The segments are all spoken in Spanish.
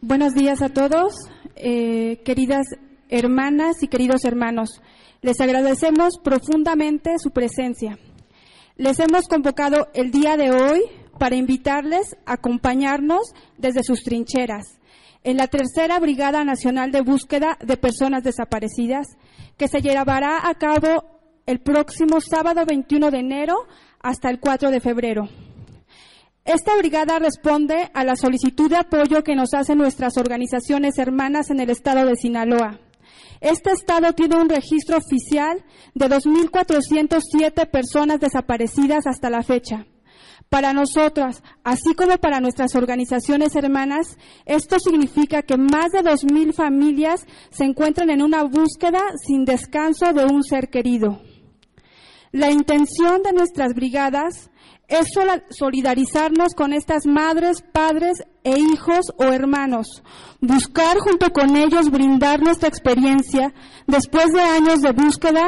Buenos días a todos, eh, queridas hermanas y queridos hermanos. Les agradecemos profundamente su presencia. Les hemos convocado el día de hoy para invitarles a acompañarnos desde sus trincheras en la Tercera Brigada Nacional de Búsqueda de Personas Desaparecidas, que se llevará a cabo el próximo sábado 21 de enero hasta el 4 de febrero. Esta brigada responde a la solicitud de apoyo que nos hacen nuestras organizaciones hermanas en el estado de Sinaloa. Este estado tiene un registro oficial de 2.407 personas desaparecidas hasta la fecha. Para nosotras, así como para nuestras organizaciones hermanas, esto significa que más de 2.000 familias se encuentran en una búsqueda sin descanso de un ser querido. La intención de nuestras brigadas es solidarizarnos con estas madres, padres e hijos o hermanos, buscar junto con ellos brindar nuestra experiencia después de años de búsqueda,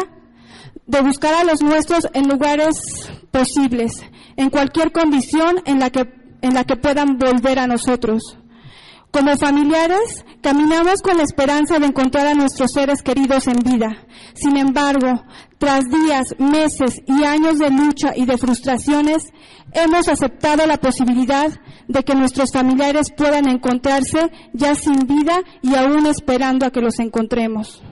de buscar a los nuestros en lugares posibles, en cualquier condición en la que, en la que puedan volver a nosotros. Como familiares, caminamos con la esperanza de encontrar a nuestros seres queridos en vida. Sin embargo, tras días, meses y años de lucha y de frustraciones, hemos aceptado la posibilidad de que nuestros familiares puedan encontrarse ya sin vida y aún esperando a que los encontremos.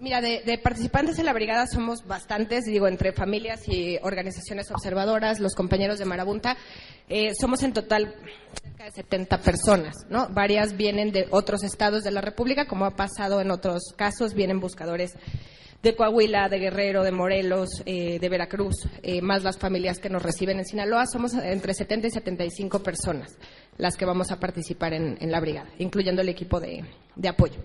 Mira, de, participantes en la brigada somos bastantes, digo, entre familias y organizaciones observadoras, los compañeros de Marabunta, eh, somos en total cerca de 70 personas, ¿no? Varias vienen de otros estados de la República, como ha pasado en otros casos, vienen buscadores de Coahuila, de Guerrero, de Morelos, eh, de Veracruz, eh, más las familias que nos reciben en Sinaloa, somos entre 70 y 75 personas las que vamos a participar en, la brigada, incluyendo el equipo de apoyo.